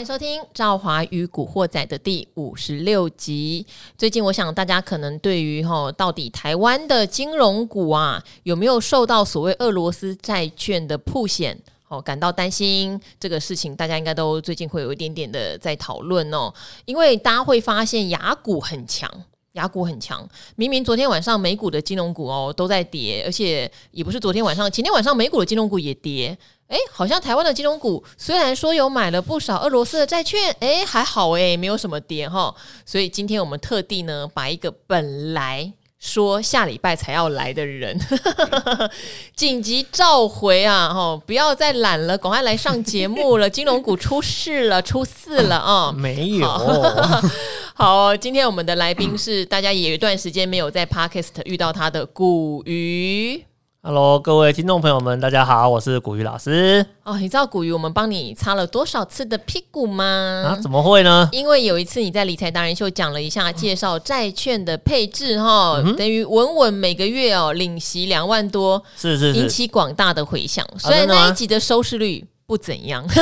欢迎收听《赵华与古惑仔》的第五十六集。最近，我想大家可能对于哈，到底台湾的金融股啊，有没有受到所谓俄罗斯债券的曝险哦，感到担心。这个事情，大家应该都最近会有一点点的在讨论哦。因为大家会发现，雅股很强，雅股很强。明明昨天晚上美股的金融股哦都在跌，而且也不是昨天晚上，前天晚上美股的金融股也跌。哎，好像台湾的金融股虽然说有买了不少俄罗斯的债券，哎，还好哎，没有什么跌哈。所以今天我们特地呢，把一个本来说下礼拜才要来的人，紧急召回啊！哈，不要再懒了，赶快来上节目了。金融股出事了，出事了啊！没有。好，今天我们的来宾是大家也有一段时间没有在 Podcast 遇到他的古鱼。Hello，各位听众朋友们，大家好，我是古鱼老师。哦，你知道古鱼我们帮你擦了多少次的屁股吗？啊，怎么会呢？因为有一次你在理财达人秀讲了一下介绍债券的配置哈，嗯、等于稳稳每个月哦领息两万多，是是是，引起广大的回响。所以那一集的收视率不怎样。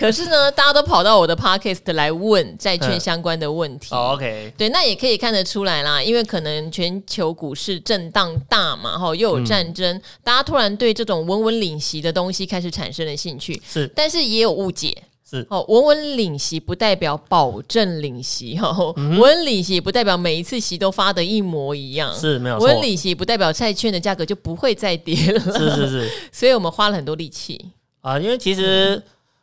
可是呢，大家都跑到我的 podcast 来问债券相关的问题。嗯 oh, OK，对，那也可以看得出来啦，因为可能全球股市震荡大嘛，哈，又有战争，嗯、大家突然对这种稳稳领息的东西开始产生了兴趣。是，但是也有误解。是，哦，稳稳领息不代表保证领息，哈，稳稳领息不代表每一次息都发的一模一样。是，没有错。稳稳领息不代表债券的价格就不会再跌了。是是是，所以我们花了很多力气啊，因为其实、嗯。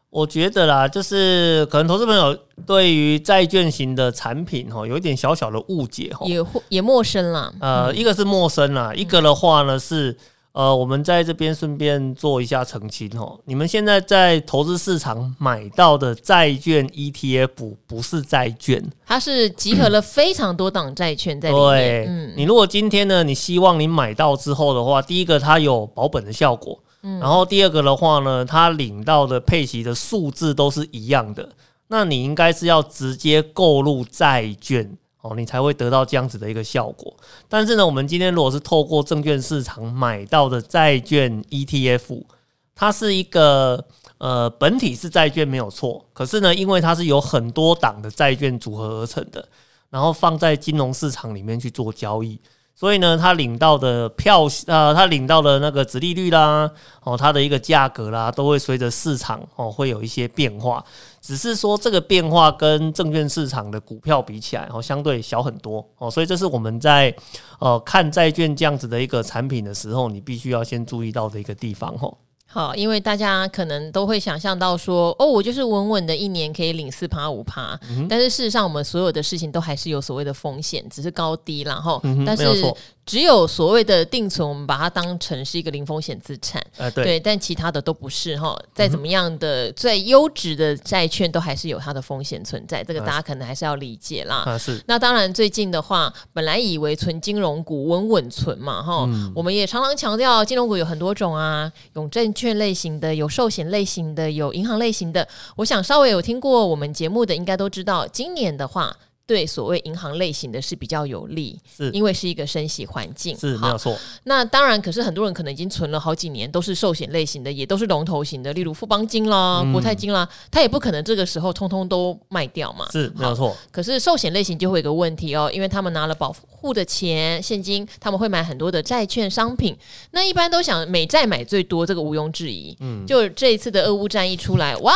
我觉得啦，就是可能投资朋友对于债券型的产品哈，有一点小小的误解哈，也也陌生啦。呃，一个是陌生啦，一个的话呢是呃，我们在这边顺便做一下澄清哦。你们现在在投资市场买到的债券 ETF 不是债券，它是集合了非常多档债券在里面。对，嗯，你如果今天呢，你希望你买到之后的话，第一个它有保本的效果。然后第二个的话呢，他领到的配息的数字都是一样的，那你应该是要直接购入债券哦，你才会得到这样子的一个效果。但是呢，我们今天如果是透过证券市场买到的债券 ETF，它是一个呃本体是债券没有错，可是呢，因为它是有很多档的债券组合而成的，然后放在金融市场里面去做交易。所以呢，他领到的票，呃，他领到的那个殖利率啦，哦，它的一个价格啦，都会随着市场哦，会有一些变化。只是说这个变化跟证券市场的股票比起来，哦，相对小很多哦。所以这是我们在呃看债券这样子的一个产品的时候，你必须要先注意到的一个地方哦。好，因为大家可能都会想象到说，哦，我就是稳稳的一年可以领四趴五趴，嗯、但是事实上，我们所有的事情都还是有所谓的风险，只是高低然后，嗯、但是。只有所谓的定存，我们把它当成是一个零风险资产，呃，对，对，但其他的都不是哈。再怎么样的最优质的债券，都还是有它的风险存在，这个大家可能还是要理解啦。啊，是。那当然，最近的话，本来以为存金融股稳稳存嘛，哈，嗯、我们也常常强调，金融股有很多种啊，有证券类型的，有寿险类型的，有银行类型的。我想稍微有听过我们节目的，应该都知道，今年的话。对所谓银行类型的是比较有利，是因为是一个升息环境，是没有错。那当然，可是很多人可能已经存了好几年，都是寿险类型的，也都是龙头型的，例如富邦金啦、嗯、国泰金啦，他也不可能这个时候通通都卖掉嘛，是没有错。可是寿险类型就会有个问题哦，因为他们拿了保护的钱现金，他们会买很多的债券商品，那一般都想美债买最多，这个毋庸置疑。嗯，就这一次的俄乌战役出来，哇，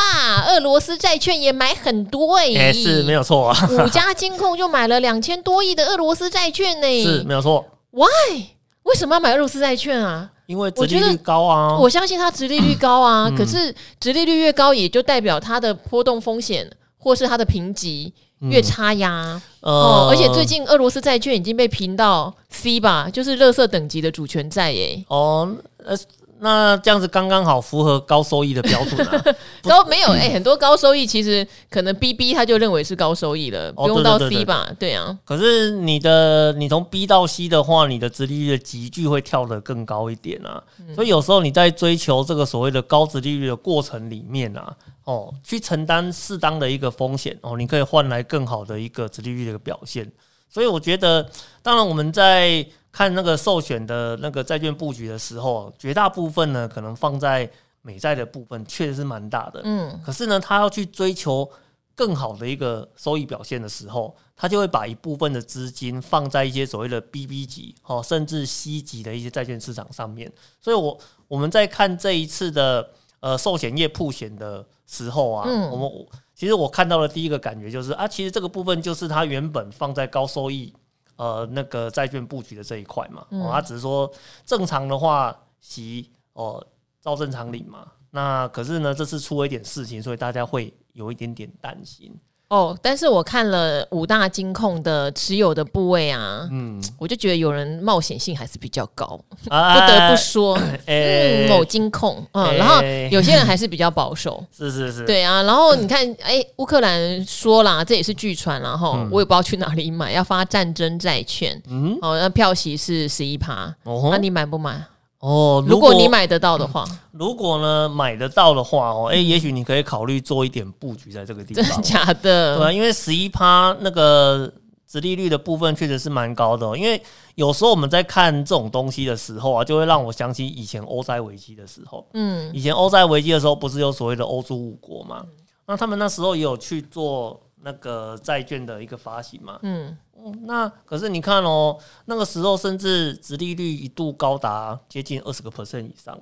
俄罗斯债券也买很多哎、欸，是没有错啊，五家。金控就买了两千多亿的俄罗斯债券呢，是没有错。Why？为什么要买俄罗斯债券啊？因为殖利率高啊。我相信它殖利率高啊，嗯、可是殖利率越高，也就代表它的波动风险或是它的评级越差呀。嗯、哦，而且最近俄罗斯债券已经被评到 C 吧，就是垃圾等级的主权债耶。哦，呃。那这样子刚刚好符合高收益的标准啊？高没有哎、欸，很多高收益其实可能 B B 他就认为是高收益了，不用到 C 吧？对啊。可是你的你从 B 到 C 的话，你的殖利率的集聚会跳得更高一点啊。所以有时候你在追求这个所谓的高殖利率的过程里面啊，哦，去承担适当的一个风险哦，你可以换来更好的一个殖利率的一个表现。所以我觉得，当然我们在。看那个寿险的那个债券布局的时候，绝大部分呢可能放在美债的部分确实是蛮大的，嗯，可是呢，他要去追求更好的一个收益表现的时候，他就会把一部分的资金放在一些所谓的 BB 级哦，甚至 C 级的一些债券市场上面。所以我，我我们在看这一次的呃寿险业曝险的时候啊，嗯、我们其实我看到的第一个感觉就是啊，其实这个部分就是他原本放在高收益呃那个债券布局的这一块嘛，哦，他只是说正常的话息哦照正常领嘛。那可是呢，这次出了一点事情，所以大家会有一点点担心哦。但是我看了五大金控的持有的部位啊，嗯，我就觉得有人冒险性还是比较高，啊、不得不说，欸、嗯，某金控，嗯，欸、然后有些人还是比较保守，是是是，对啊。然后你看，哎、欸，乌克兰说啦，这也是据传，然后我也不知道去哪里买，要发战争债券，嗯，哦，那票息是十一趴，哦，那你买不买？哦，如果你买得到的话，如果呢买得到的话哦，哎、欸，也许你可以考虑做一点布局在这个地方。真的假的？对啊，因为十一趴那个殖利率的部分确实是蛮高的。因为有时候我们在看这种东西的时候啊，就会让我想起以前欧债危机的时候。嗯，以前欧债危机的时候，不是有所谓的欧洲五国嘛？那他们那时候也有去做那个债券的一个发行嘛？嗯。那可是你看哦，那个时候甚至殖利率一度高达接近二十个 percent 以上。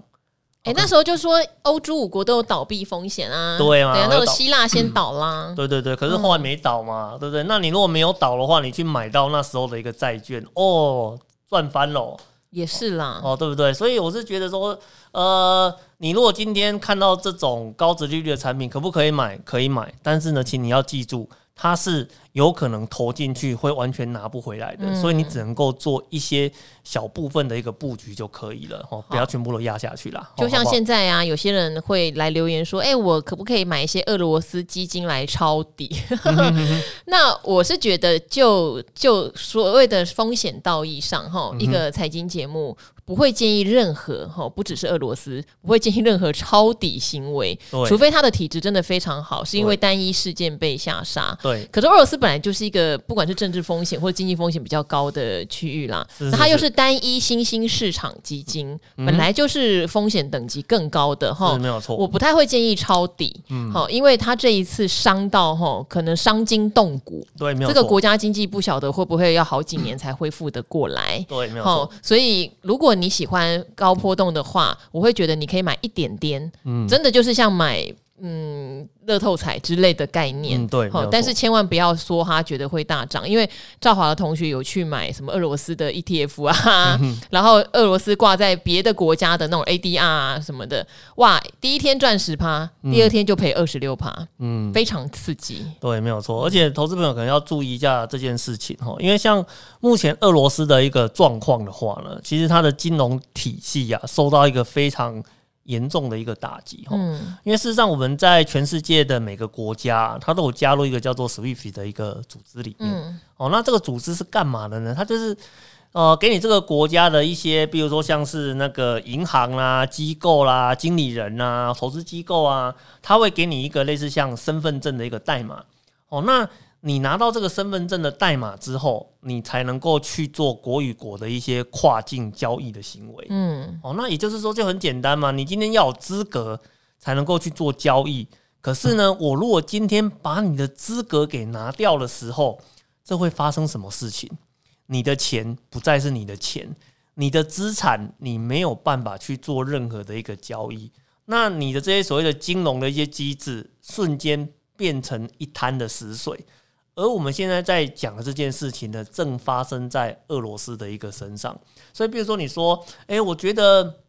哎、欸，那时候就说欧洲五国都有倒闭风险啊，对啊，那个希腊先倒啦、嗯。对对对，可是后来没倒嘛，嗯、对不对？那你如果没有倒的话，你去买到那时候的一个债券，哦，赚翻了。也是啦，哦，对不对？所以我是觉得说，呃，你如果今天看到这种高值利率的产品，可不可以买？可以买，但是呢，请你要记住。它是有可能投进去会完全拿不回来的，嗯、所以你只能够做一些小部分的一个布局就可以了，哦，不要全部都压下去啦。就像现在啊，有些人会来留言说：“哎、欸，我可不可以买一些俄罗斯基金来抄底？” 那我是觉得就，就就所谓的风险道义上，哈，一个财经节目。不会建议任何哈，不只是俄罗斯，不会建议任何抄底行为，除非他的体质真的非常好，是因为单一事件被下杀。对，可是俄罗斯本来就是一个不管是政治风险或者经济风险比较高的区域啦，是是是，那它又是单一新兴市场基金，嗯、本来就是风险等级更高的哈，没有错。我不太会建议抄底，好、嗯，因为它这一次伤到哈，可能伤筋动骨，对，没有。这个国家经济不晓得会不会要好几年才恢复的过来，对，没有错。所以如果你喜欢高波动的话，我会觉得你可以买一点点，嗯，真的就是像买嗯乐透彩之类的概念，嗯、对。但是千万不要说他觉得会大涨，因为赵华的同学有去买什么俄罗斯的 ETF 啊，嗯、然后俄罗斯挂在别的国家的那种 ADR 啊什么的，哇，第一天赚十趴，第二天就赔二十六趴，嗯，非常刺激。对，没有错。而且投资朋友可能要注意一下这件事情哈，因为像目前俄罗斯的一个状况的话呢，其实它的金融体系呀、啊、受到一个非常。严重的一个打击哈，嗯、因为事实上我们在全世界的每个国家，它都有加入一个叫做 SWIFT 的一个组织里面。嗯、哦，那这个组织是干嘛的呢？它就是呃，给你这个国家的一些，比如说像是那个银行啦、机构啦、经理人呐、投资机构啊，它会给你一个类似像身份证的一个代码。哦，那。你拿到这个身份证的代码之后，你才能够去做国与国的一些跨境交易的行为。嗯，哦，那也就是说就很简单嘛，你今天要有资格才能够去做交易。可是呢，我如果今天把你的资格给拿掉的时候，这会发生什么事情？你的钱不再是你的钱，你的资产你没有办法去做任何的一个交易。那你的这些所谓的金融的一些机制，瞬间变成一滩的死水。而我们现在在讲的这件事情呢，正发生在俄罗斯的一个身上。所以，比如说你说，诶，我觉得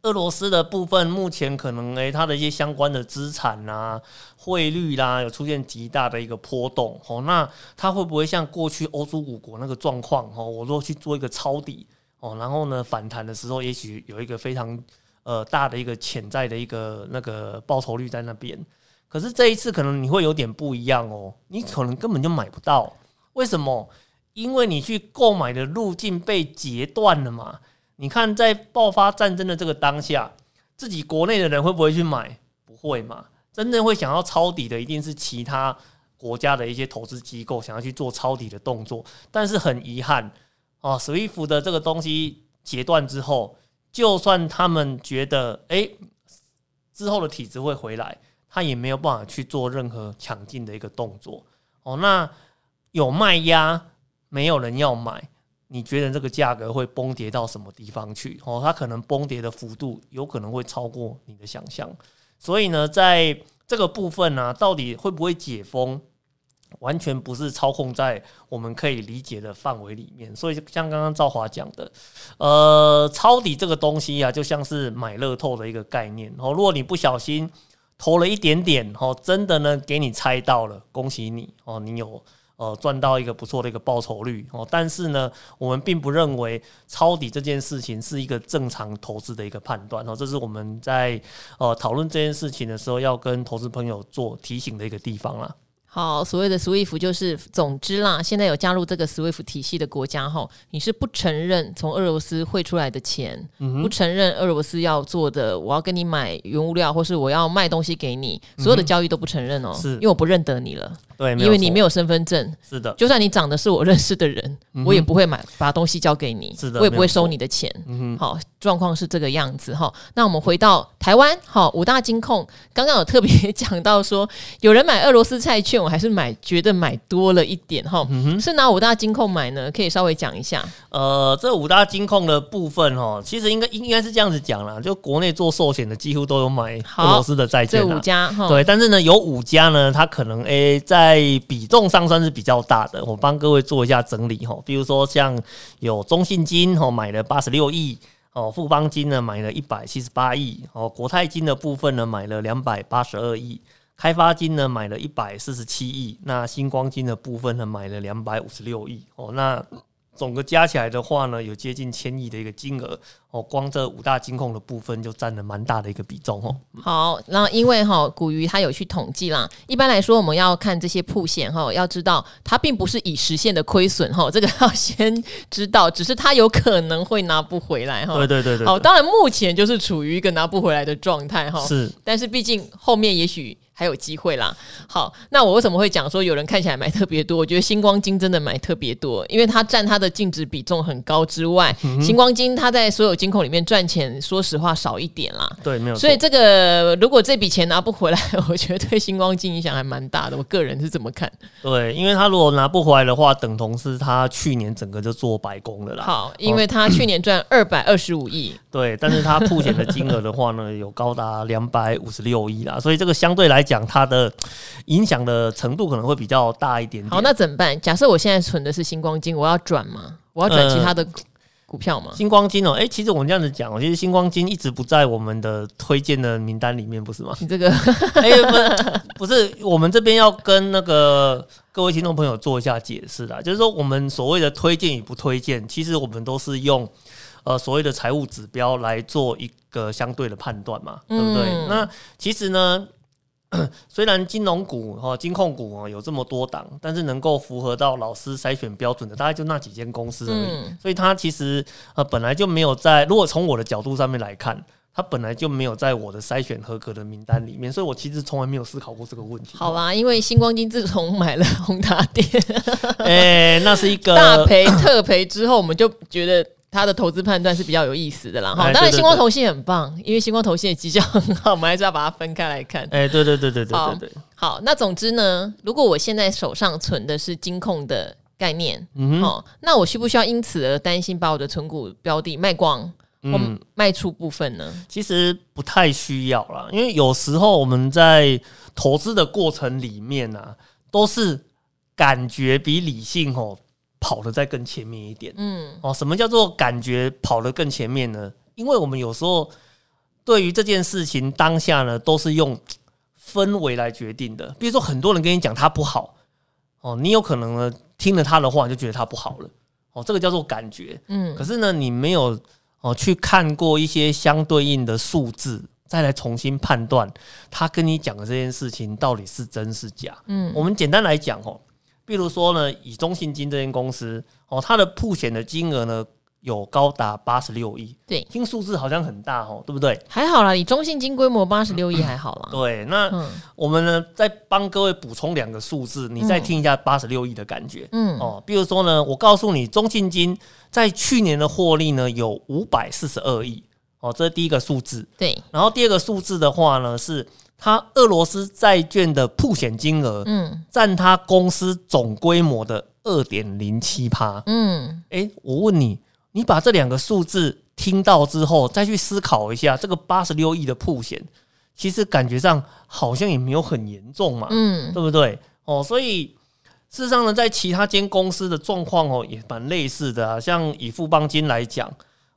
俄罗斯的部分目前可能，诶，它的一些相关的资产啊、汇率啦，有出现极大的一个波动。哦，那它会不会像过去欧洲五国那个状况？哦，我都去做一个抄底哦，然后呢，反弹的时候，也许有一个非常呃大的一个潜在的一个那个报酬率在那边。可是这一次可能你会有点不一样哦，你可能根本就买不到，为什么？因为你去购买的路径被截断了嘛。你看，在爆发战争的这个当下，自己国内的人会不会去买？不会嘛。真正会想要抄底的，一定是其他国家的一些投资机构想要去做抄底的动作。但是很遗憾啊，SWIFT 的这个东西截断之后，就算他们觉得诶。之后的体质会回来，它也没有办法去做任何抢进的一个动作哦。那有卖压，没有人要买，你觉得这个价格会崩跌到什么地方去？哦，它可能崩跌的幅度有可能会超过你的想象。所以呢，在这个部分呢、到底会不会解封？完全不是操控在我们可以理解的范围里面，所以像刚刚赵华讲的，呃，抄底这个东西啊，就像是买乐透的一个概念哦。如果你不小心投了一点点哦，真的呢给你猜到了，恭喜你哦，你有呃赚到一个不错的一个报酬率哦。但是呢，我们并不认为抄底这件事情是一个正常投资的一个判断哦。这是我们在呃讨论这件事情的时候要跟投资朋友做提醒的一个地方了。好，所谓的 SWIFT 就是，总之啦，现在有加入这个 SWIFT 体系的国家哈，你是不承认从俄罗斯汇出来的钱，嗯、不承认俄罗斯要做的，我要跟你买原物料，或是我要卖东西给你，所有的交易都不承认哦，是因为我不认得你了。对，因为你没有身份证，是的，就算你长得是我认识的人，嗯、我也不会买把东西交给你，是的，我也不会收你的钱。嗯、好，状况是这个样子哈。那我们回到台湾，好，五大金控刚刚有特别 讲到说，有人买俄罗斯债券，我还是买觉得买多了一点哈。嗯、是拿五大金控买呢？可以稍微讲一下。呃，这五大金控的部分哈，其实应该应该是这样子讲啦，就国内做寿险的几乎都有买俄罗斯的债券。这五家哈，对，但是呢，有五家呢，它可能诶、在比重上算是比较大的，我帮各位做一下整理哈。比如说像有中信金哦买了八十六亿哦，富邦金呢买了一百七十八亿哦，国泰金的部分呢买了两百八十二亿，开发金呢买了一百四十七亿，那星光金的部分呢买了两百五十六亿哦，那。总个加起来的话呢，有接近千亿的一个金额哦，光这五大金控的部分就占了蛮大的一个比重哦。好，那因为哈，古鱼它有去统计啦。一般来说，我们要看这些铺险哈，要知道它并不是已实现的亏损哈，这个要先知道，只是它有可能会拿不回来哈。对对对对。好，当然目前就是处于一个拿不回来的状态哈。是，但是毕竟后面也许。还有机会啦。好，那我为什么会讲说有人看起来买特别多？我觉得星光金真的买特别多，因为它占它的净值比重很高之外，嗯、新光金它在所有金控里面赚钱，说实话少一点啦。对，没有。所以这个如果这笔钱拿不回来，我觉得对星光金影响还蛮大的。我个人是怎么看。对，因为他如果拿不回来的话，等同是他去年整个就做白工了啦。好，因为他去年赚二百二十五亿。对，但是他铺钱的金额的话呢，有高达两百五十六亿啦，所以这个相对来讲，它的影响的程度可能会比较大一点点。好，那怎么办？假设我现在存的是星光金，我要转吗？我要转其他的股票吗？呃、新光金哦，哎、欸，其实我们这样子讲，其实星光金一直不在我们的推荐的名单里面，不是吗？你这个，哎、欸，不是，我们这边要跟那个各位听众朋友做一下解释啦，就是说我们所谓的推荐与不推荐，其实我们都是用。呃，所谓的财务指标来做一个相对的判断嘛，对不对？嗯、那其实呢，虽然金融股哈、金控股啊有这么多档，但是能够符合到老师筛选标准的，大概就那几间公司而已。嗯、所以它其实呃本来就没有在，如果从我的角度上面来看，它本来就没有在我的筛选合格的名单里面。所以我其实从来没有思考过这个问题。好啦，因为星光金自从买了宏达电，哎，那是一个大赔特赔之后，我们就觉得。他的投资判断是比较有意思的啦，哈，当然星光投信很棒，因为星光投信的绩效很好，我们还是要把它分开来看。哎，对对对对对对对，好，那总之呢，如果我现在手上存的是金控的概念，嗯哼，那我需不需要因此而担心把我的存股标的卖光，嗯，卖出部分呢？其实不太需要啦，因为有时候我们在投资的过程里面啊，都是感觉比理性哦。跑得再更前面一点，嗯，哦，什么叫做感觉跑得更前面呢？因为我们有时候对于这件事情当下呢，都是用氛围来决定的。比如说，很多人跟你讲他不好，哦，你有可能呢听了他的话就觉得他不好了，哦，这个叫做感觉，嗯。可是呢，你没有哦去看过一些相对应的数字，再来重新判断他跟你讲的这件事情到底是真是假。嗯，我们简单来讲哦。比如说呢，以中信金这间公司哦，它的铺险的金额呢有高达八十六亿。对，听数字好像很大哦，对不对？还好啦，以中信金规模八十六亿还好啦。对，那、嗯、我们呢再帮各位补充两个数字，你再听一下八十六亿的感觉。嗯哦，比如说呢，我告诉你，中信金在去年的获利呢有五百四十二亿。哦，这是第一个数字。对，然后第二个数字的话呢，是它俄罗斯债券的曝险金额，嗯，占它公司总规模的二点零七趴。嗯，哎，我问你，你把这两个数字听到之后，再去思考一下，这个八十六亿的曝险，其实感觉上好像也没有很严重嘛，嗯，对不对？哦，所以。事实上呢，在其他间公司的状况哦，也蛮类似的啊。像以富邦金来讲，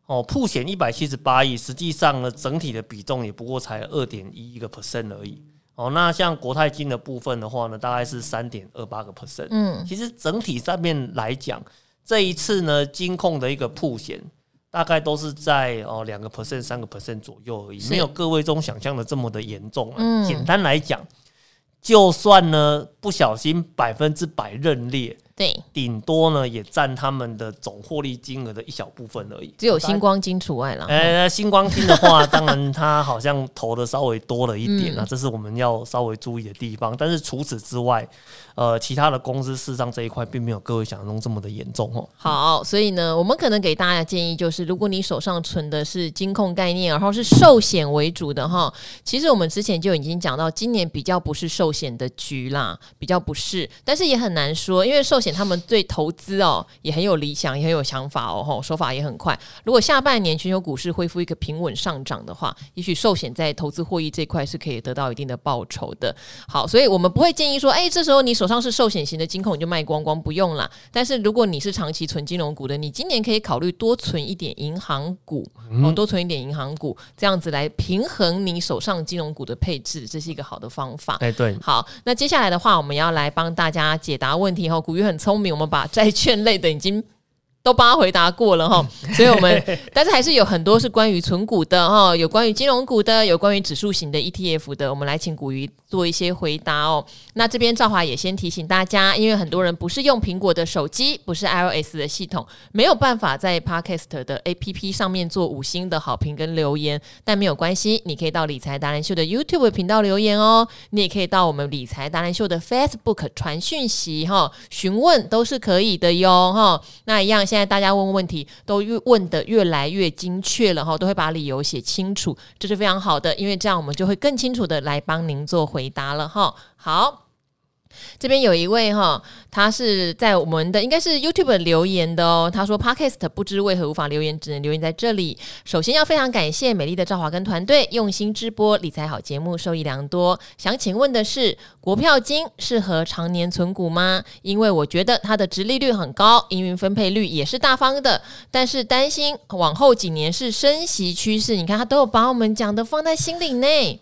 哦，普险一百七十八亿，实际上呢，整体的比重也不过才二点一一个 percent 而已。哦，那像国泰金的部分的话呢，大概是三点二八个 percent。嗯，其实整体上面来讲，这一次呢，金控的一个普险大概都是在哦两个 percent、三个 percent 左右而已，没有各位中想象的这么的严重啊。嗯，简单来讲。就算呢不小心百分之百认列。对，顶多呢也占他们的总获利金额的一小部分而已，只有星光金除外了。呃，星光金的话，当然它好像投的稍微多了一点啊，这是我们要稍微注意的地方。但是除此之外，呃，其他的公司事实上这一块并没有各位想象中这么的严重哦。好，所以呢，我们可能给大家的建议就是，如果你手上存的是金控概念，然后是寿险为主的哈，其实我们之前就已经讲到，今年比较不是寿险的局啦，比较不是，但是也很难说，因为寿险。他们对投资哦也很有理想，也很有想法哦，吼，手法也很快。如果下半年全球股市恢复一个平稳上涨的话，也许寿险在投资获益这块是可以得到一定的报酬的。好，所以我们不会建议说，哎，这时候你手上是寿险型的金控，你就卖光光，不用啦。但是如果你是长期存金融股的，你今年可以考虑多存一点银行股，哦，多存一点银行股，这样子来平衡你手上金融股的配置，这是一个好的方法。哎，对。好，那接下来的话，我们要来帮大家解答问题哈。古玉很聪明，我们把债券类的已经都帮他回答过了哈，所以我们但是还是有很多是关于存股的哈，有关于金融股的，有关于指数型的 ETF 的，我们来请古鱼做一些回答哦。那这边赵华也先提醒大家，因为很多人不是用苹果的手机，不是 iOS 的系统，没有办法在 Podcast 的 APP 上面做五星的好评跟留言，但没有关系，你可以到理财达人秀的 YouTube 频道留言哦，你也可以到我们理财达人秀的 Facebook 传讯息哈，询问都是可以的哟哈。那一样。现在大家问问题都越问得越来越精确了哈，都会把理由写清楚，这是非常好的，因为这样我们就会更清楚的来帮您做回回答了哈。好。这边有一位哈，他是在我们的应该是 YouTube 留言的哦。他说 Podcast 不知为何无法留言，只能留言在这里。首先要非常感谢美丽的赵华跟团队用心直播理财好节目，受益良多。想请问的是，国票金适合常年存股吗？因为我觉得它的殖利率很高，营运分配率也是大方的，但是担心往后几年是升息趋势。你看他都有把我们讲的放在心里内。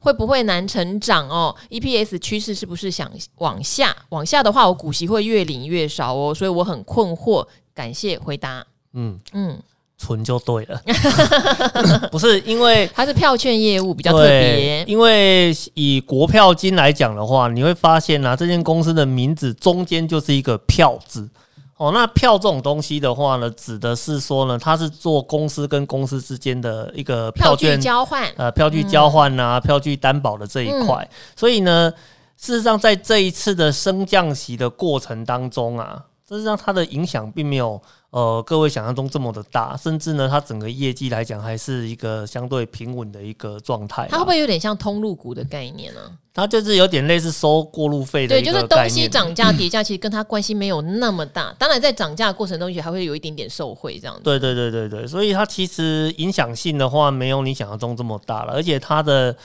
会不会难成长哦？EPS 趋势是不是想往下？往下的话，我股息会越领越少哦，所以我很困惑。感谢回答。嗯嗯，存就对了，不是因为它是票券业务比较特别。因为以国票金来讲的话，你会发现啊，这间公司的名字中间就是一个票字。哦，那票这种东西的话呢，指的是说呢，它是做公司跟公司之间的一个票据交换，呃，票据交换啊，嗯、票据担保的这一块。嗯、所以呢，事实上在这一次的升降息的过程当中啊，事实上它的影响并没有呃各位想象中这么的大，甚至呢，它整个业绩来讲还是一个相对平稳的一个状态。它会不会有点像通路股的概念呢、啊？它就是有点类似收过路费的，对，就是东西涨价 跌价，其实跟它关系没有那么大。当然，在涨价的过程中，也还会有一点点受贿这样子。对对对对对，所以它其实影响性的话，没有你想象中这么大了，而且它的。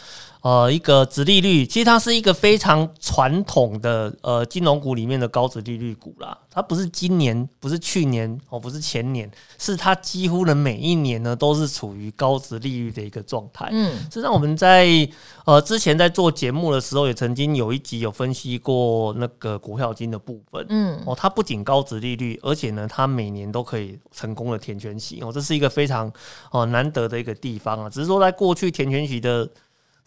呃，一个殖利率，其实它是一个非常传统的呃金融股里面的高殖利率股啦。它不是今年，不是去年，哦，不是前年，是它几乎的每一年呢都是处于高值利率的一个状态。嗯，实际上我们在呃之前在做节目的时候，也曾经有一集有分析过那个股票金的部分。嗯，哦，它不仅高值利率，而且呢，它每年都可以成功的填权息。哦，这是一个非常哦难得的一个地方啊。只是说在过去填权息的。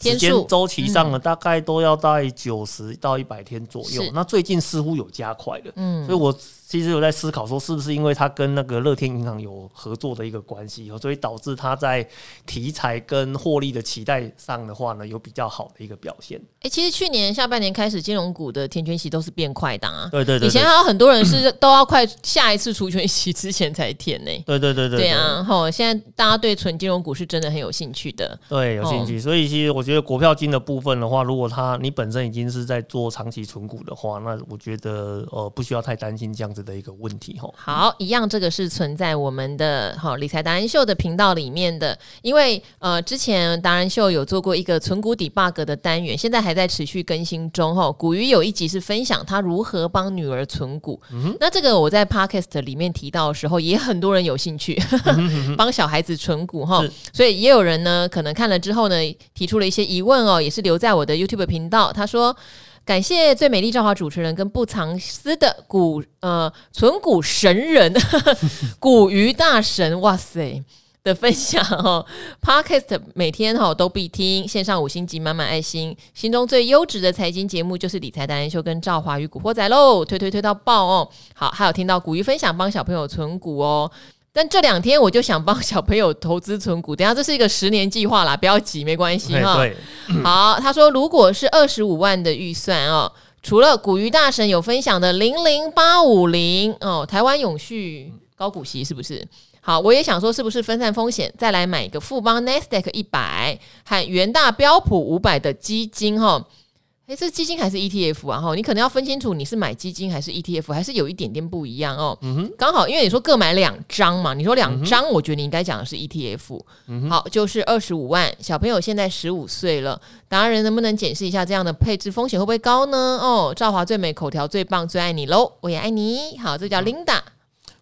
时间周期上呢，大概都要在九十到一百天左右。那最近似乎有加快了，嗯，所以我。其实有在思考说，是不是因为他跟那个乐天银行有合作的一个关系，所以导致他在题材跟获利的期待上的话呢，有比较好的一个表现。哎、欸，其实去年下半年开始，金融股的填权息都是变快档啊。对对对，对，以前还有很多人是都要快下一次除权息之前才填呢、欸。对对对对，对啊，吼，现在大家对纯金融股是真的很有兴趣的。对，有兴趣。所以其实我觉得国票金的部分的话，如果它你本身已经是在做长期存股的话，那我觉得呃不需要太担心这样子的一个问题哈。好，一样，这个是存在我们的好理财达人秀的频道里面的，因为呃，之前达人秀有做过一个存股 debug 的单元，现在还在持续更新中。哈，古鱼有一集是分享他如何帮女儿存股，嗯、那这个我在 podcast 里面提到的时候，也很多人有兴趣帮、嗯、小孩子存股哈，所以也有人呢，可能看了之后呢，提出了一些疑问哦，也是留在我的 YouTube 频道，他说。感谢最美丽赵华主持人跟不藏私的股呃存股神人 股鱼大神哇塞的分享哦，Podcast 每天哈都必听，线上五星级满满爱心，心中最优质的财经节目就是理财达人秀跟赵华与古惑仔喽，推推推到爆哦！好，还有听到股鱼分享帮小朋友存股哦。但这两天我就想帮小朋友投资存股，等下这是一个十年计划啦，不要急，没关系哈。对，好，他说如果是二十五万的预算哦，除了股鱼大神有分享的零零八五零哦，台湾永续高股息是不是？好，我也想说是不是分散风险，再来买一个富邦 n e s t a q 一百和元大标普五百的基金哈。哎，这基金还是 ETF 啊？哈，你可能要分清楚你是买基金还是 ETF，还是有一点点不一样哦。嗯哼，刚好因为你说各买两张嘛，你说两张，我觉得你应该讲的是 ETF。嗯，好，就是二十五万，小朋友现在十五岁了，达人能不能解释一下这样的配置风险会不会高呢？哦，赵华最美，口条最棒，最爱你喽，我也爱你。好，这叫 Linda。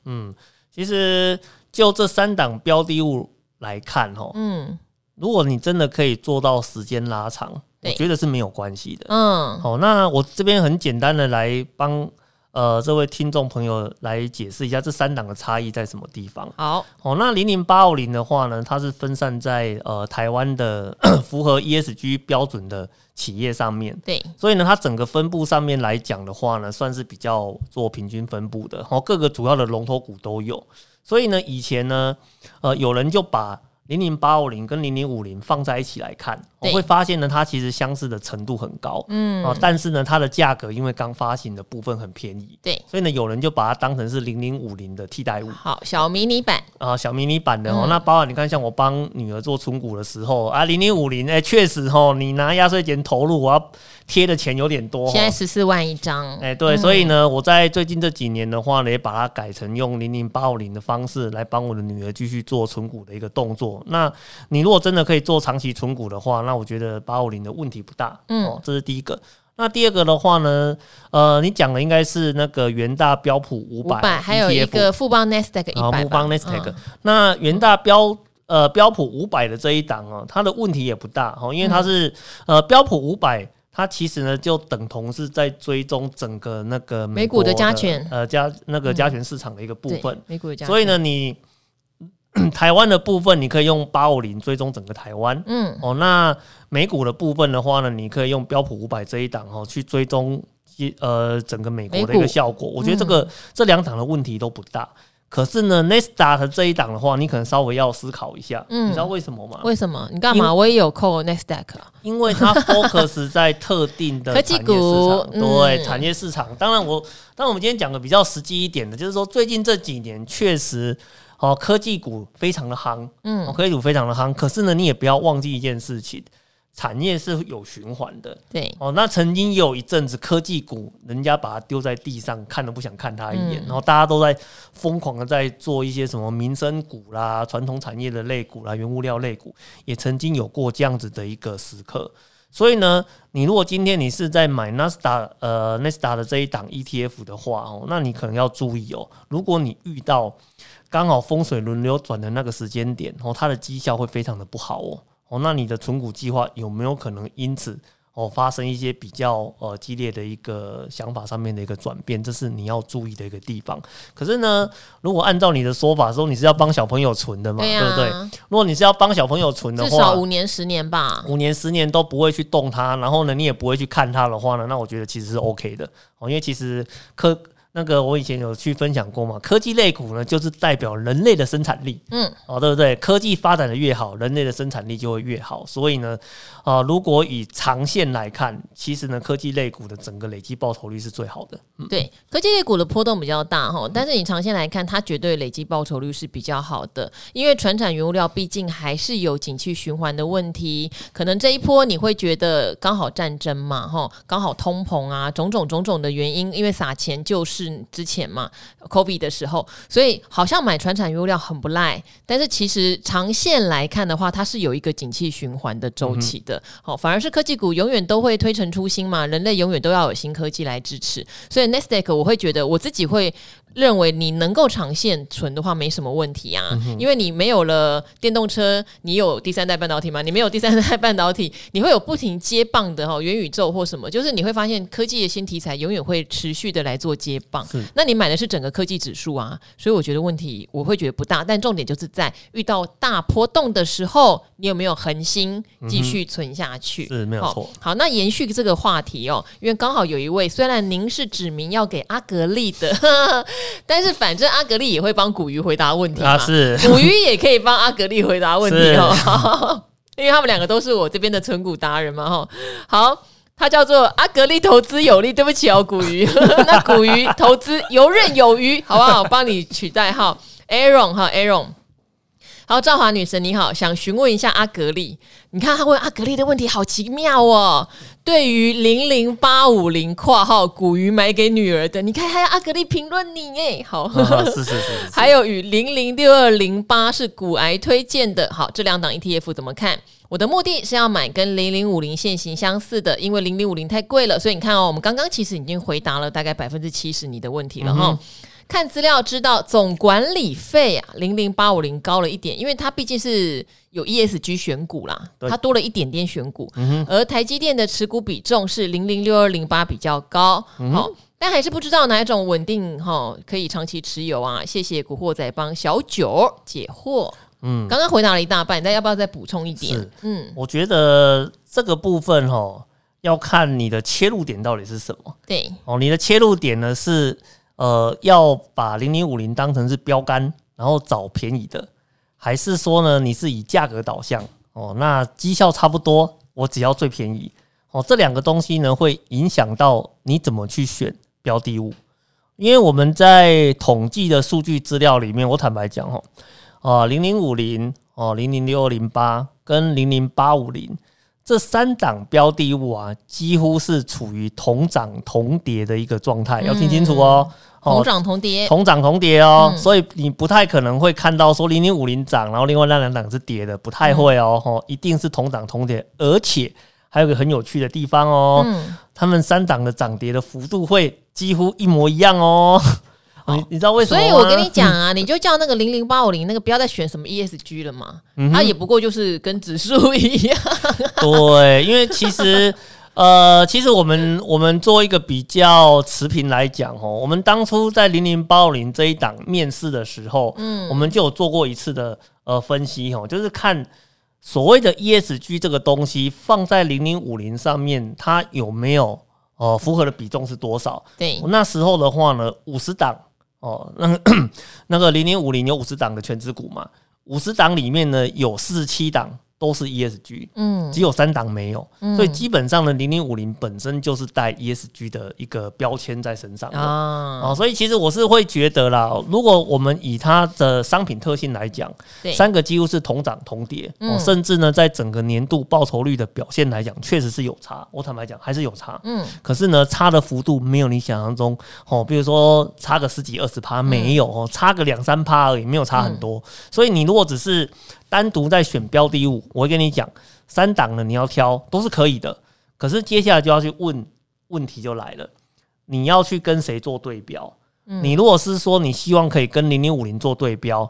嗯，其实就这三档标的物来看，哦，嗯，如果你真的可以做到时间拉长。我觉得是没有关系的。嗯，好，那我这边很简单的来帮呃这位听众朋友来解释一下这三档的差异在什么地方。好，好，那零零八五零的话呢，它是分散在呃台湾的 符合 ESG 标准的企业上面。对，所以呢，它整个分布上面来讲的话呢，算是比较做平均分布的。好，各个主要的龙头股都有。所以呢，以前呢，呃，有人就把零零八五零跟零零五零放在一起来看，我会发现呢，它其实相似的程度很高，嗯。啊，但是呢，它的价格因为刚发行的部分很便宜，对，所以呢，有人就把它当成是零零五零的替代物，好，小迷你版。啊，小迷你版的哦。那包括你看，像我帮女儿做存股的时候啊，零零五零，哎，确实哦，你拿压岁钱投入，我要贴的钱有点多，现在十四万一张，哎，对，所以呢，我在最近这几年的话呢，也把它改成用零零八五零的方式来帮我的女儿继续做存股的一个动作。那你如果真的可以做长期存股的话，那我觉得八五零的问题不大。嗯，哦，这是第一个。那第二个的话呢，呃，你讲的应该是那个元大标普五百，还有一个富邦 n e s t a q 一百。富邦 n e s t a q，那元大标呃标普五百的这一档哦，它的问题也不大哦，因为它是呃标普五百，它其实呢就等同是在追踪整个那个美，美股的加权呃加那个加权市场的一个部分。美股的加权，所以呢你。台湾的部分，你可以用八五零追踪整个台湾。嗯，哦，那美股的部分的话呢，你可以用标普五百这一档哦去追踪一呃整个美国的一个效果。我觉得这个、嗯、这两档的问题都不大。可是呢，Nasdaq 这一档的话，你可能稍微要思考一下。嗯，你知道为什么吗？为什么？你干嘛？我也有扣 Nasdaq，因为它 focus 在特定的产业市场，科技股，对产业市场。当然我，我当然我们今天讲的比较实际一点的，就是说最近这几年确实。哦，科技股非常的夯，嗯，科技股非常的夯。可是呢，你也不要忘记一件事情，产业是有循环的。对，哦，那曾经有一阵子科技股，人家把它丢在地上，看都不想看它一眼，嗯，然后大家都在疯狂的在做一些什么民生股啦、传统产业的类股啦、原物料类股，也曾经有过这样子的一个时刻。所以呢，你如果今天你是在买纳斯达呃纳斯达的这一档 ETF 的话哦，那你可能要注意哦，如果你遇到刚好风水轮流转的那个时间点，哦，它的绩效会非常的不好哦，哦，那你的存股计划有没有可能因此哦发生一些比较呃激烈的一个想法上面的一个转变，这是你要注意的一个地方。可是呢，如果按照你的说法说，你是要帮小朋友存的嘛，对，啊、对不对？如果你是要帮小朋友存的话，至少五年十年吧，五年十年都不会去动它，然后呢，你也不会去看它的话呢，那我觉得其实是 OK 的哦，因为其实科。那个我以前有去分享过嘛，科技类股呢，就是代表人类的生产力，嗯，哦，对不对？科技发展的越好，人类的生产力就会越好。所以呢，啊、呃，如果以长线来看，其实呢，科技类股的整个累积报酬率是最好的。嗯、对，科技类股的波动比较大哈，但是你长线来看，它绝对累积报酬率是比较好的，因为传产原物料毕竟还是有景气循环的问题。可能这一波你会觉得刚好战争嘛，哈，刚好通膨啊，种种种种的原因，因为撒钱就是。是之前嘛，Kobe 的时候，所以好像买船产原物料很不赖，但是其实长线来看的话，它是有一个景气循环的周期的。好、反而是科技股永远都会推陈出新嘛，人类永远都要有新科技来支持，所以 Nasdaq 我会觉得我自己会。认为你能够长线存的话，没什么问题啊，嗯、因为你没有了电动车，你有第三代半导体吗？你没有第三代半导体，你会有不停接棒的哈元宇宙或什么，就是你会发现科技的新题材永远会持续的来做接棒。那你买的是整个科技指数啊，所以我觉得问题我会觉得不大，但重点就是在遇到大波动的时候，你有没有恒心继续存下去？是没有错。好，那延续这个话题哦，因为刚好有一位，虽然您是指名要给阿格力的。但是反正阿格力也会帮古鱼回答问题啊，是古鱼也可以帮阿格力回答问题哦，因为他们两个都是我这边的存股达人嘛哈。好，他叫做阿格力投资有利，对不起哦，古鱼，那古鱼投资游刃有余，好不好？帮你取代号 Aaron 哈 Aaron。好，赵华女神你好，想询问一下阿格力，你看他问阿格力的问题好奇妙哦。对于零零八五零括号古鱼买给女儿的，你看还有阿格力评论你哎，好，啊、是是是，是，还有与零零六二零八是骨癌推荐的，好，这两档 ETF 怎么看？我的目的是要买跟零零五零现行相似的，因为零零五零太贵了，所以你看哦，我们刚刚其实已经回答了大概百分之七十你的问题了哈。嗯看资料知道总管理费啊，零零八五零高了一点，因为它毕竟是有 ESG 选股啦，它多了一点点选股。嗯、而台积电的持股比重是零零六二零八比较高，好、但还是不知道哪一种稳定哈、哦、可以长期持有啊。谢谢古惑仔帮小九解惑。嗯，刚刚回答了一大半，那要不要再补充一点？嗯，我觉得这个部分哈、哦、要看你的切入点到底是什么。对，哦，你的切入点呢是。呃，要把零零五零当成是标杆，然后找便宜的，还是说呢，你是以价格导向哦？那绩效差不多，我只要最便宜哦。这两个东西呢，会影响到你怎么去选标的物，因为我们在统计的数据资料里面，我坦白讲哦，啊零零五零哦，零零六二零八跟零零八五零。这三档标的物啊，几乎是处于同涨同跌的一个状态，要听清楚哦。同涨同跌，同涨同跌哦。所以你不太可能会看到说零零五零涨，然后另外那两档是跌的，不太会哦。哦，一定是同涨同跌，而且还有个很有趣的地方哦，他们三档的涨跌的幅度会几乎一模一样哦。你你知道为什么？所以我跟你讲啊，你就叫那个零零八五零那个不要再选什么 ESG 了嘛，它、也不过就是跟指数一样。对，因为其实呃，其实我们我们做一个比较持平来讲哦，我们当初在零零八五零这一档面试的时候，嗯，我们就有做过一次的呃分析哦，就是看所谓的 ESG 这个东西放在零零五零上面，它有没有呃符合的比重是多少？对，那时候的话呢，五十档。哦，那个那个零零五零有五十档的权值股嘛，五十档里面呢有四十七档。都是 ESG，嗯，只有三档没有，嗯、所以基本上呢，零零五零本身就是带 ESG 的一个标签在身上的。啊，哦，所以其实我是会觉得啦，如果我们以它的商品特性来讲，对。三个几乎是同涨同跌，嗯、哦，甚至呢，在整个年度报酬率的表现来讲，确实是有差。我坦白讲，还是有差，嗯，可是呢，差的幅度没有你想象中，哦，比如说差个十几二十趴没有哦，差个两三趴而已，没有差很多。嗯、所以你如果只是单独在选标的物，我会跟你讲，三档的，你要挑都是可以的。可是接下来就要去问问题就来了，你要去跟谁做对标？嗯、你如果是说你希望可以跟零零五零做对标，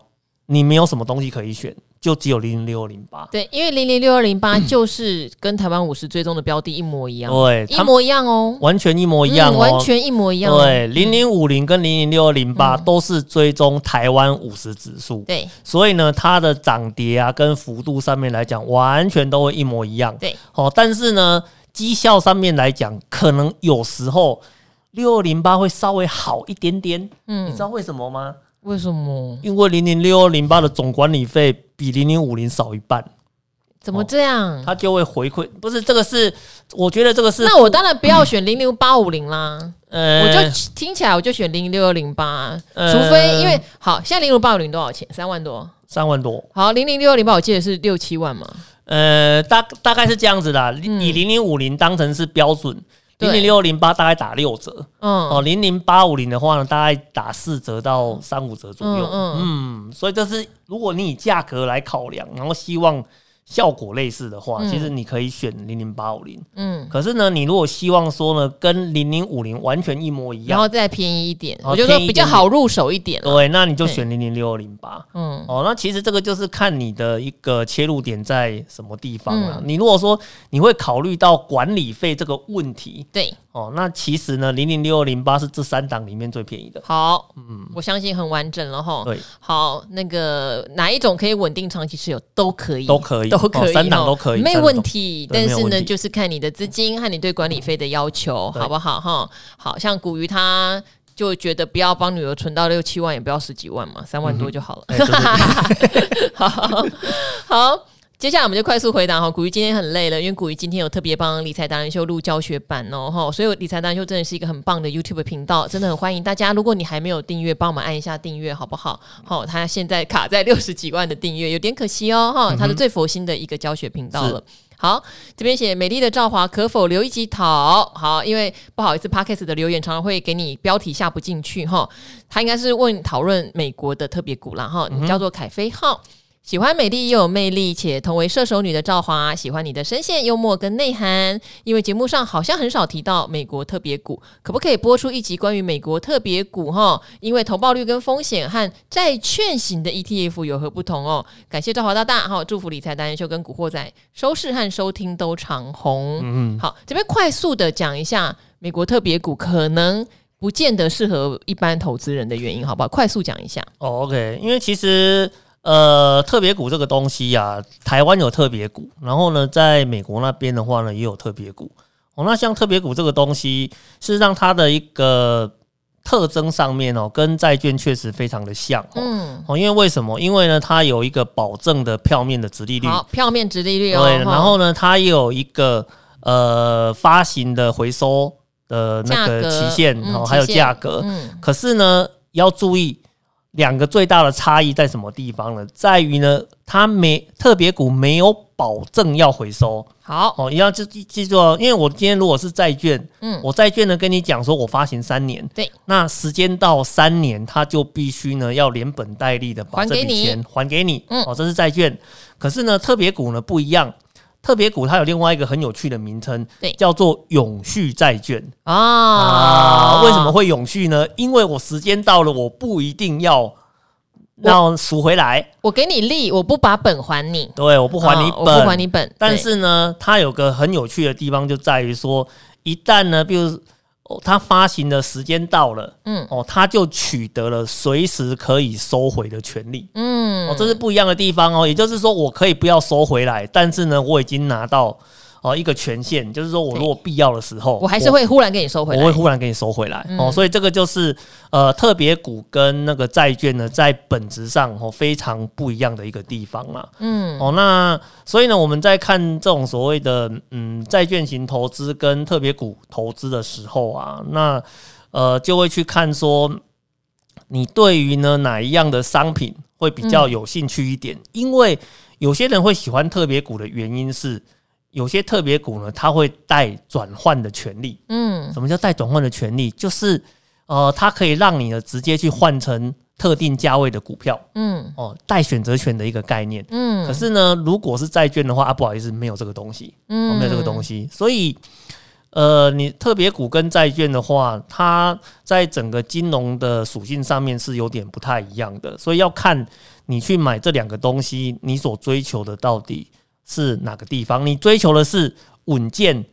你没有什么东西可以选，就只有零零六二零八。对，因为零零六二零八就是跟台湾五十追踪的标的一模一样，对，一模一样哦，完全一模一样、哦嗯，完全一模一样、哦。对，零零五零跟零零六二零八都是追踪台湾五十指数。对，所以呢，它的涨跌啊跟幅度上面来讲，完全都会一模一样。对，好，但是呢，绩效上面来讲，可能有时候六二零八会稍微好一点点。嗯，你知道为什么吗？为什么？因为零零六二零八的总管理费比零零五零少一半，怎么这样？他就会回馈，不是这个是，我觉得这个是。那我当然不要选零零八五零啦，呃，我就听起来我就选零零六二零八，除非因为好，现在零零八五零多少钱？三万多，三万多。好，零零六二零八我记得是六七万嘛，呃，大大概是这样子的，以零零五零当成是标准。零零六零八大概打六折，嗯，哦，零零八五零的话呢，大概打四折到三五折左右，嗯，嗯，所以这是如果你以价格来考量，然后希望。效果类似的话，嗯、其实你可以选零零八五零。嗯，可是呢，你如果希望说呢，跟零零五零完全一模一样，然后再便宜一点，我觉得比较好入手一点。对，那你就选零零六二零八。嗯，哦，那其实这个就是看你的一个切入点在什么地方了。嗯、你如果说你会考虑到管理费这个问题，对，哦，那其实呢，零零六二零八是这三档里面最便宜的。好，嗯，我相信很完整了哈。对，好，那个哪一种可以稳定长期持有都可以，都可以。都可以，三档都可以，没问题。但是呢，就是看你的资金和你对管理费的要求，好不好？哈，好像古鱼他就觉得不要帮女儿存到六七万，也不要十几万嘛，三万多就好了。好 好。接下来我们就快速回答哈，古玉今天很累了，因为古玉今天有特别帮理财达人秀录教学版哦哈，所以理财达人秀真的是一个很棒的 YouTube 频道，真的很欢迎大家。如果你还没有订阅，帮我们按一下订阅好不好？好，他现在卡在六十几万的订阅，有点可惜哦哈，他是最佛心的一个教学频道了。嗯、好，这边写美丽的赵华可否留一集讨？好，因为不好意思，Podcast 的留言常常会给你标题下不进去哈，他应该是问讨论美国的特别股啦哈，你叫做凯飞号。喜欢美丽又有魅力且同为射手女的赵华，喜欢你的声线幽默跟内涵。因为节目上好像很少提到美国特别股，可不可以播出一集关于美国特别股？哈，因为投报率跟风险和债券型的 ETF 有何不同哦？感谢赵华大大，好，祝福理财达人秀跟古惑仔收视和收听都长红。嗯，好，这边快速的讲一下美国特别股可能不见得适合一般投资人的原因，好不好？快速讲一下。哦，OK，因为其实。呃，特别股这个东西呀、啊，台湾有特别股，然后呢，在美国那边的话呢，也有特别股。哦，那像特别股这个东西，事实上它的一个特征上面哦，跟债券确实非常的像。嗯，哦，因为为什么？因为呢，它有一个保证的票面的值利率，好，票面值利率哦。对，然后呢，它也有一个呃发行的回收的那个期限，然后、嗯、还有价格。嗯，可是呢，要注意。两个最大的差异在什么地方呢？在于呢，它没特别股没有保证要回收。好哦，一定要记记住哦，因为我今天如果是债券，嗯，我债券呢跟你讲说，我发行三年，对，那时间到三年，它就必须呢要连本带利的把这笔钱还给你。嗯，哦，这是债券。可是呢，特别股呢不一样。特别股它有另外一个很有趣的名称，对，叫做永续债券啊，啊。为什么会永续呢？因为我时间到了，我不一定要要赎回来，我给你利，我不把本还你。对，我不还你本，哦、我不还你本。但是呢，它有个很有趣的地方，就在于说，一旦呢，比如。它发行的时间到了，嗯，哦，它就取得了随时可以收回的权利，嗯，哦，这是不一样的地方哦。也就是说，我可以不要收回来，但是呢，我已经拿到。哦，一个权限就是说，我如果必要的时候，我还是会忽然给你收回来，我会忽然给你收回来。嗯、哦，所以这个就是呃，特别股跟那个债券呢，在本质上哦非常不一样的一个地方啦。嗯，哦，那所以呢，我们在看这种所谓的嗯债券型投资跟特别股投资的时候啊，那呃就会去看说，你对于呢哪一样的商品会比较有兴趣一点？嗯、因为有些人会喜欢特别股的原因是。有些特别股呢，它会带转换的权利。嗯，什么叫带转换的权利？就是呃，它可以让你呢直接去换成特定价位的股票。嗯，哦，带选择权的一个概念。嗯，可是呢，如果是债券的话啊，不好意思，没有这个东西。嗯，没有这个东西。所以呃，你特别股跟债券的话，它在整个金融的属性上面是有点不太一样的，所以要看你去买这两个东西，你所追求的到底是哪个地方？你追求的是稳健、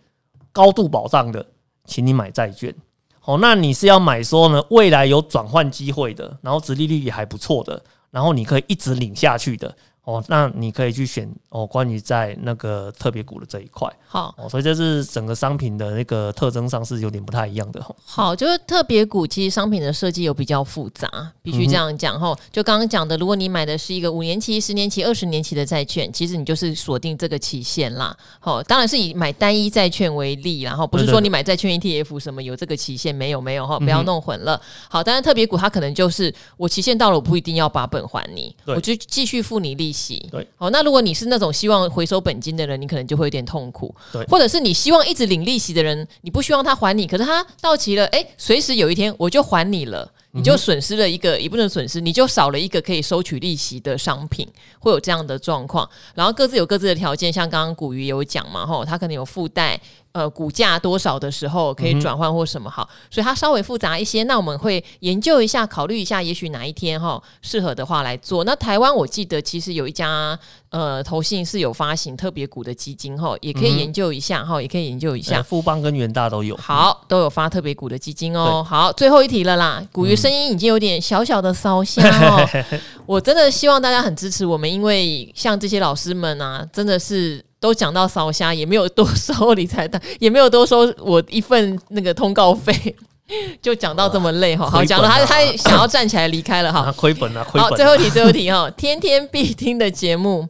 高度保障的，请你买债券。好，那你是要买说呢，未来有转换机会的，然后殖利率也还不错的，然后你可以一直领下去的。哦，那你可以去选哦，关于在那个特别股的这一块，好哦，所以这是整个商品的那个特征上是有点不太一样的。好，就是特别股其实商品的设计有比较复杂，必须这样讲哈、嗯。就刚刚讲的，如果你买的是一个五年期、十年期、二十年期的债券，其实你就是锁定这个期限啦。好，当然是以买单一债券为例，然后不是说你买债券 ETF 什么有这个期限没有没有哈，不要弄混了。好，当然特别股它可能就是我期限到了，我不一定要把本还你，我就继续付你利息。对，好，那如果你是那种希望回收本金的人，你可能就会有点痛苦。对，或者是你希望一直领利息的人，你不希望他还你，可是他到期了，哎，随时有一天我就还你了，你就损失了一个，也不能损失，你就少了一个可以收取利息的商品，会有这样的状况。然后各自有各自的条件，像刚刚古鱼有讲嘛，吼，他可能有附带。呃，股价多少的时候可以转换或什么好，所以它稍微复杂一些。那我们会研究一下，考虑一下，也许哪一天哈适合的话来做。那台湾我记得其实有一家呃投信是有发行特别股的基金哈，也可以研究一下哈，也可以研究一下。富邦跟元大都有，好，都有发特别股的基金哦。好，最后一题了啦，古鱼声音已经有点小小的烧香哦。我真的希望大家很支持我们，因为像这些老师们啊，真的是。都讲到烧虾，也没有多收理财单，也没有多收我一份那个通告费，就讲到这么累哈。好，讲了他他想要站起来离开了哈。亏本了，亏本。好，最后一题，最后一题哈，天天必听的节目。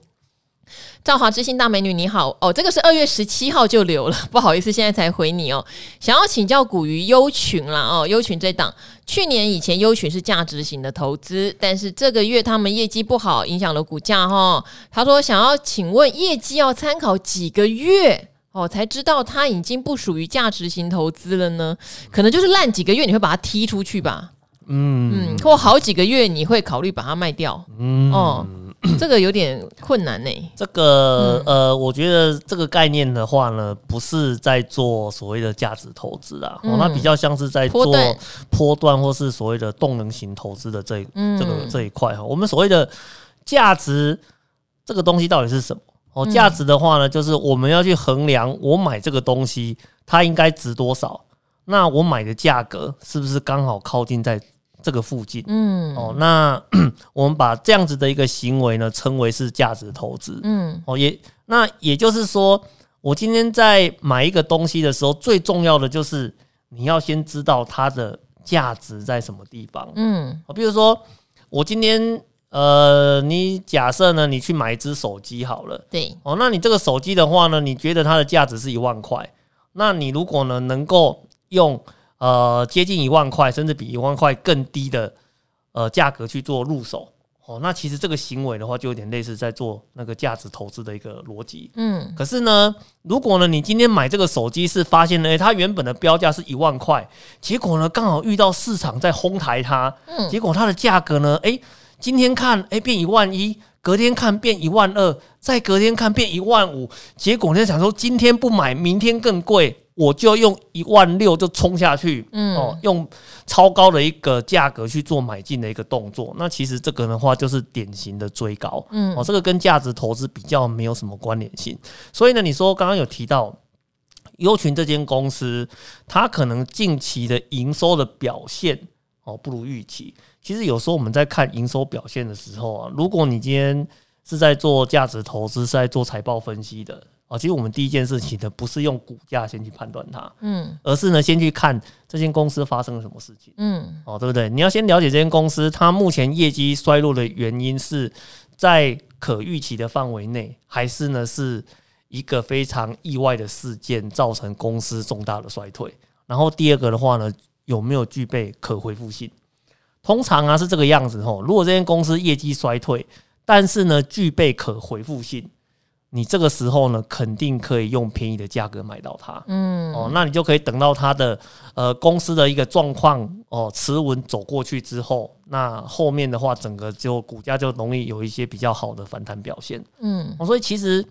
赵华之心大美女你好哦，这个是二月十七号就留了，不好意思，现在才回你哦。想要请教古鱼优群啦哦，优群这档去年以前优群是价值型的投资，但是这个月他们业绩不好，影响了股价哈、哦。他说想要请问业绩要参考几个月哦，才知道它已经不属于价值型投资了呢？可能就是烂几个月你会把它踢出去吧？嗯嗯，或好几个月你会考虑把它卖掉？嗯哦。这个有点困难呢、欸。这个呃，我觉得这个概念的话呢，不是在做所谓的价值投资啊，嗯、哦，那比较像是在做波段或是所谓的动能型投资的这这个这一块哈。我们所谓的价值这个东西到底是什么？哦，价值的话呢，就是我们要去衡量我买这个东西它应该值多少，那我买的价格是不是刚好靠近在。这个附近，嗯，哦，那 我们把这样子的一个行为呢，称为是价值投资，嗯，哦，也那也就是说，我今天在买一个东西的时候，最重要的就是你要先知道它的价值在什么地方，嗯，比如说我今天，呃，你假设呢，你去买一只手机好了，对，哦，那你这个手机的话呢，你觉得它的价值是一万块，那你如果呢能够用。呃，接近一万块，甚至比一万块更低的呃价格去做入手，哦，那其实这个行为的话，就有点类似在做那个价值投资的一个逻辑。嗯，可是呢，如果呢你今天买这个手机是发现呢，它原本的标价是一万块，结果呢刚好遇到市场在哄抬它，嗯，结果它的价格呢，诶，今天看诶变一万一，隔天看变一万二，再隔天看变一万五，结果呢想说今天不买，明天更贵。我就用一万六就冲下去，嗯，哦，用超高的一个价格去做买进的一个动作，那其实这个的话就是典型的追高，嗯，哦，这个跟价值投资比较没有什么关联性。所以呢，你说刚刚有提到优群这间公司，它可能近期的营收的表现哦不如预期。其实有时候我们在看营收表现的时候啊，如果你今天是在做价值投资，是在做财报分析的。哦，其实我们第一件事情呢，不是用股价先去判断它，嗯，而是呢先去看这间公司发生了什么事情，嗯，哦，对不对？你要先了解这间公司，它目前业绩衰落的原因是在可预期的范围内，还是呢是一个非常意外的事件造成公司重大的衰退？然后第二个的话呢，有没有具备可恢复性？通常啊是这个样子吼，如果这间公司业绩衰退，但是呢具备可恢复性。你这个时候呢，肯定可以用便宜的价格买到它，嗯，哦，那你就可以等到它的呃公司的一个状况哦持稳走过去之后，那后面的话，整个就股价就容易有一些比较好的反弹表现，嗯，哦，所以其实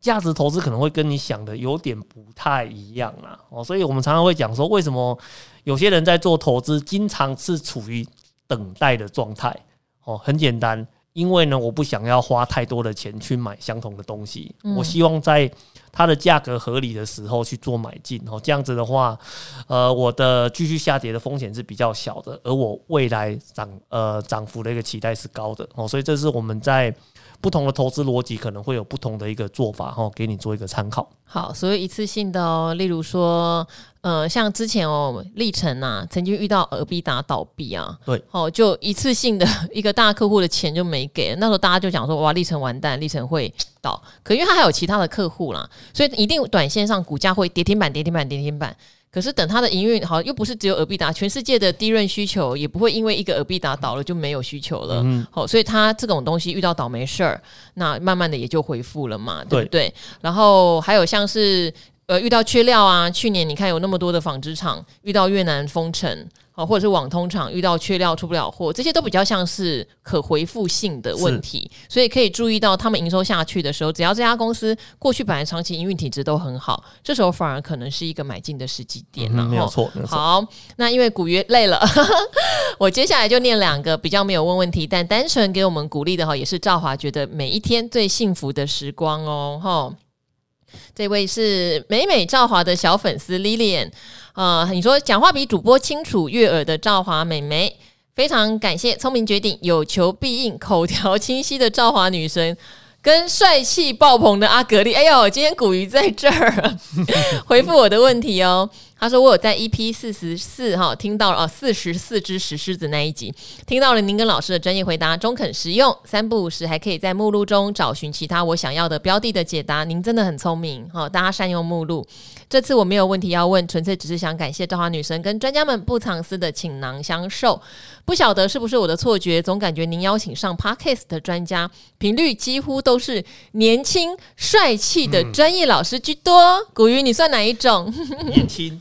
价值投资可能会跟你想的有点不太一样啦。哦，所以我们常常会讲说，为什么有些人在做投资，经常是处于等待的状态。哦，很简单，因为呢，我不想要花太多的钱去买相同的东西，嗯、我希望在它的价格合理的时候去做买进。哦，这样子的话，呃，我的继续下跌的风险是比较小的，而我未来涨呃涨幅的一个期待是高的。哦，所以这是我们在。不同的投资逻辑可能会有不同的一个做法哈，给你做一个参考。好，所以一次性的哦，例如说，呃，像之前哦，立成啊，曾经遇到尔必达倒闭啊，对，哦，就一次性的一个大客户的钱就没给，那时候大家就讲说，哇，立成完蛋，立成会倒。可因为他还有其他的客户啦，所以一定短线上股价会跌停板，跌停板，跌停板。可是等它的营运好，又不是只有尔必达，全世界的低润需求也不会因为一个尔必达倒了就没有需求了。好、嗯，所以它这种东西遇到倒霉事儿，那慢慢的也就恢复了嘛，对不对？对，然后还有像是呃遇到缺料啊，去年你看有那么多的纺织厂遇到越南封城。哦，或者是网通厂遇到缺料出不了货，这些都比较像是可回复性的问题，所以可以注意到他们营收下去的时候，只要这家公司过去本来长期营运体质都很好，这时候反而可能是一个买进的时机点。嗯，没有错。好，那因为古约累了，我接下来就念两个比较没有问问题，但单纯给我们鼓励的哈，也是赵华觉得每一天最幸福的时光哦。哈，这位是美美赵华的小粉丝 Lilian。呃，你说讲话比主播清楚悦耳的赵华美眉，非常感谢聪明绝顶、有求必应、口条清晰的赵华女神，跟帅气爆棚的阿格力。哎呦，今天古鱼在这儿 回复我的问题哦。他说：“我有在 EP 四十四哈听到了哦，四十四只石狮子那一集，听到了您跟老师的专业回答，中肯实用，三不五时还可以在目录中找寻其他我想要的标的的解答。您真的很聪明哈，大家善用目录。这次我没有问题要问，纯粹只是想感谢兆华女神跟专家们不藏私的倾囊相授。不晓得是不是我的错觉，总感觉您邀请上 Podcast 的专家频率几乎都是年轻帅气的专业老师居多。古鱼，你算哪一种？年轻。”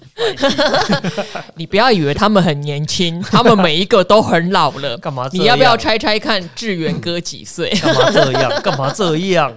你不要以为他们很年轻，他们每一个都很老了。干嘛？你要不要猜猜看，志远哥几岁？干嘛这样？干嘛这样？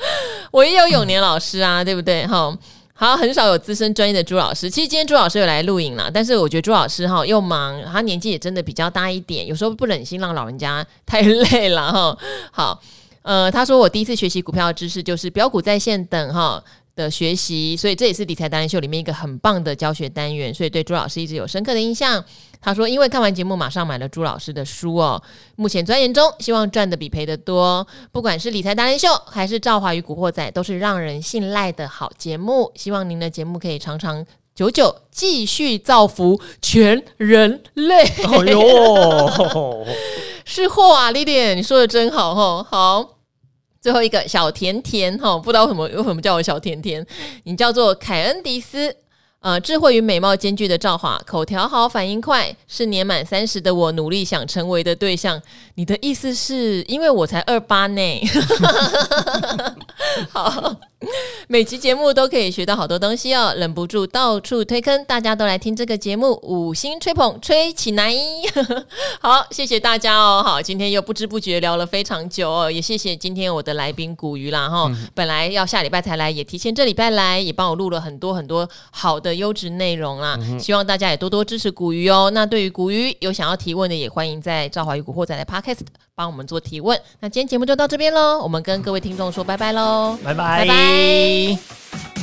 我也有永年老师啊，对不对？哈，好，很少有资深专业的朱老师。其实今天朱老师有来录影了，但是我觉得朱老师哈又忙，他年纪也真的比较大一点，有时候不忍心让老人家太累了哈。好，呃，他说我第一次学习股票知识就是表股在线等哈。的学习，所以这也是理财达人秀里面一个很棒的教学单元，所以对朱老师一直有深刻的印象。他说，因为看完节目，马上买了朱老师的书哦。目前钻研中，希望赚的比赔的多。不管是理财达人秀还是赵华与古惑仔，都是让人信赖的好节目。希望您的节目可以长长久久，继续造福全人类。哎呦，是货啊，丽丽，你说的真好哈，好。最后一个小甜甜哈，不知道为什么为什么叫我小甜甜？你叫做凯恩迪斯，呃，智慧与美貌兼具的赵华，口条好，反应快，是年满三十的我努力想成为的对象。你的意思是因为我才二八呢？好。每期节目都可以学到好多东西哦，忍不住到处推坑，大家都来听这个节目，五星吹捧吹起来！好，谢谢大家哦。好，今天又不知不觉聊了非常久哦，也谢谢今天我的来宾古鱼啦哈。嗯、本来要下礼拜才来，也提前这礼拜来，也帮我录了很多很多好的优质内容啦。嗯、希望大家也多多支持古鱼哦。那对于古鱼有想要提问的，也欢迎在赵华与古惑仔的 Podcast 帮我们做提问。那今天节目就到这边喽，我们跟各位听众说拜拜喽，拜拜拜。拜 안.